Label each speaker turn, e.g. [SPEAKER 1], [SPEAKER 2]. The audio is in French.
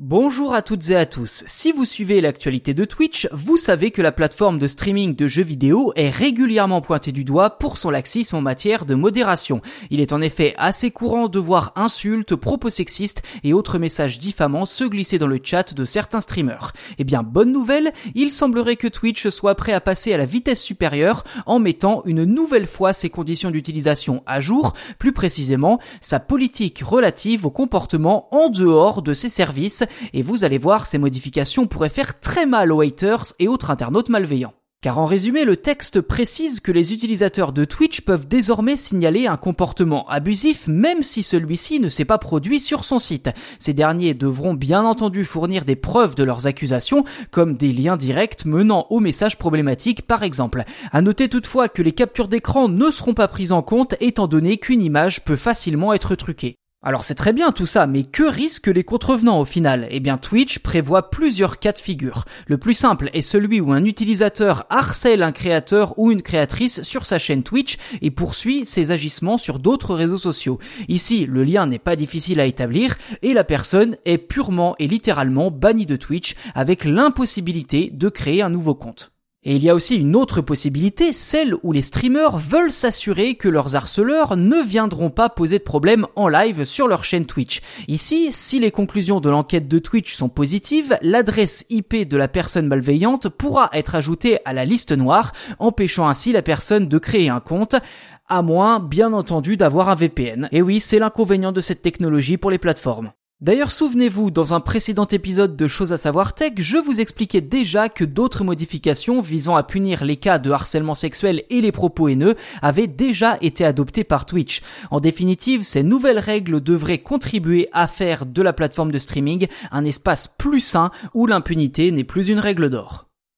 [SPEAKER 1] Bonjour à toutes et à tous. Si vous suivez l'actualité de Twitch, vous savez que la plateforme de streaming de jeux vidéo est régulièrement pointée du doigt pour son laxisme en matière de modération. Il est en effet assez courant de voir insultes, propos sexistes et autres messages diffamants se glisser dans le chat de certains streamers. Eh bien, bonne nouvelle, il semblerait que Twitch soit prêt à passer à la vitesse supérieure en mettant une nouvelle fois ses conditions d'utilisation à jour, plus précisément sa politique relative au comportement en dehors de ses services et vous allez voir, ces modifications pourraient faire très mal aux haters et autres internautes malveillants. Car en résumé, le texte précise que les utilisateurs de Twitch peuvent désormais signaler un comportement abusif même si celui-ci ne s'est pas produit sur son site. Ces derniers devront bien entendu fournir des preuves de leurs accusations, comme des liens directs menant aux messages problématiques par exemple. À noter toutefois que les captures d'écran ne seront pas prises en compte étant donné qu'une image peut facilement être truquée. Alors c'est très bien tout ça, mais que risquent les contrevenants au final? Eh bien Twitch prévoit plusieurs cas de figure. Le plus simple est celui où un utilisateur harcèle un créateur ou une créatrice sur sa chaîne Twitch et poursuit ses agissements sur d'autres réseaux sociaux. Ici, le lien n'est pas difficile à établir et la personne est purement et littéralement bannie de Twitch avec l'impossibilité de créer un nouveau compte. Et il y a aussi une autre possibilité, celle où les streamers veulent s'assurer que leurs harceleurs ne viendront pas poser de problème en live sur leur chaîne Twitch. Ici, si les conclusions de l'enquête de Twitch sont positives, l'adresse IP de la personne malveillante pourra être ajoutée à la liste noire, empêchant ainsi la personne de créer un compte à moins, bien entendu, d'avoir un VPN. Et oui, c'est l'inconvénient de cette technologie pour les plateformes. D'ailleurs, souvenez-vous, dans un précédent épisode de Choses à savoir tech, je vous expliquais déjà que d'autres modifications visant à punir les cas de harcèlement sexuel et les propos haineux avaient déjà été adoptées par Twitch. En définitive, ces nouvelles règles devraient contribuer à faire de la plateforme de streaming un espace plus sain où l'impunité n'est plus une règle d'or.